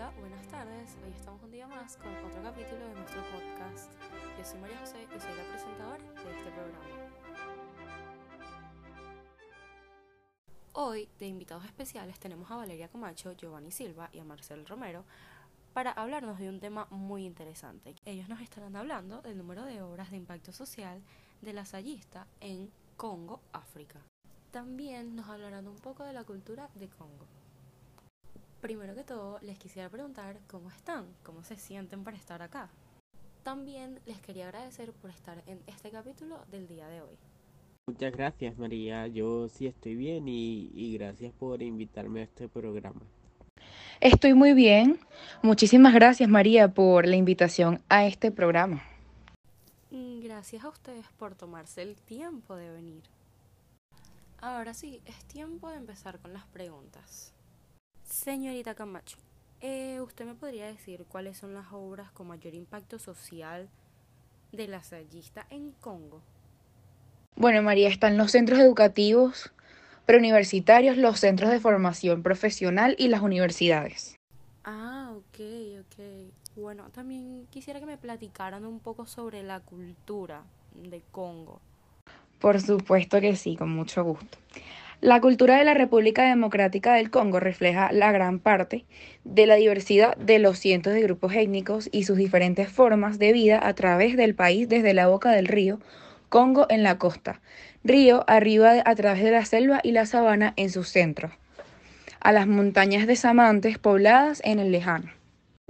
Hola, buenas tardes. Hoy estamos un día más con otro capítulo de nuestro podcast. Yo soy María José y soy la presentadora de este programa. Hoy, de invitados especiales, tenemos a Valeria Camacho, Giovanni Silva y a Marcel Romero para hablarnos de un tema muy interesante. Ellos nos estarán hablando del número de obras de impacto social de la sayista en Congo, África. También nos hablarán un poco de la cultura de Congo. Primero que todo, les quisiera preguntar cómo están, cómo se sienten para estar acá. También les quería agradecer por estar en este capítulo del día de hoy. Muchas gracias María, yo sí estoy bien y, y gracias por invitarme a este programa. Estoy muy bien. Muchísimas gracias María por la invitación a este programa. Mm, Gracias a ustedes por tomarse el tiempo de venir. Ahora sí, es tiempo de empezar con las preguntas. Señorita Camacho, eh, ¿usted me podría decir cuáles son las obras con mayor impacto social de la sayista en Congo? Bueno María, están los centros educativos preuniversitarios, los centros de formación profesional y las universidades. Ah, ok, ok. Bueno, también quisiera que me platicaran un poco sobre la cultura de Congo. Por supuesto que sí, con mucho gusto. La cultura de la República Democrática del Congo refleja la gran parte de la diversidad de los cientos de grupos étnicos y sus diferentes formas de vida a través del país desde la boca del río Congo en la costa, río arriba a través de la selva y la sabana en su centro, a las montañas de Samantes pobladas en el lejano.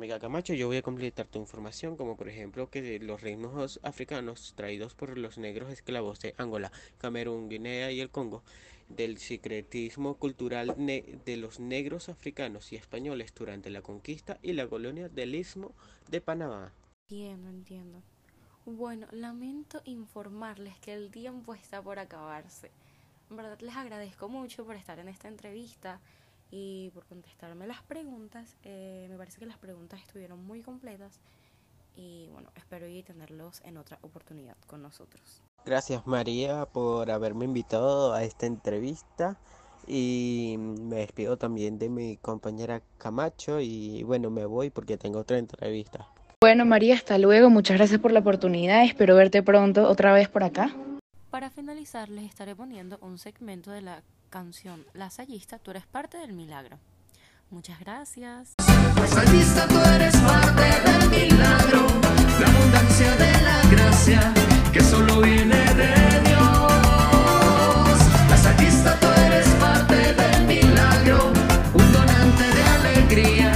Amiga Camacho, yo voy a completar tu información, como por ejemplo que los reinos africanos traídos por los negros esclavos de Angola, Camerún, Guinea y el Congo, del secretismo cultural de los negros africanos y españoles durante la conquista y la colonia del Istmo de Panamá. Entiendo, entiendo. Bueno, lamento informarles que el tiempo está por acabarse. En verdad les agradezco mucho por estar en esta entrevista y por contestarme las preguntas. Eh, me parece que las preguntas estuvieron muy completas y bueno, espero y tenerlos en otra oportunidad con nosotros. Gracias María por haberme invitado a esta entrevista y me despido también de mi compañera Camacho y bueno, me voy porque tengo otra entrevista. Bueno María, hasta luego, muchas gracias por la oportunidad, espero verte pronto otra vez por acá. Para finalizar, les estaré poniendo un segmento de la canción Lasallista, tú eres parte del milagro. Muchas gracias. Lasallista, tú eres parte del milagro, la abundancia de la gracia que solo viene de Dios. Lasallista, tú eres parte del milagro, un donante de alegría.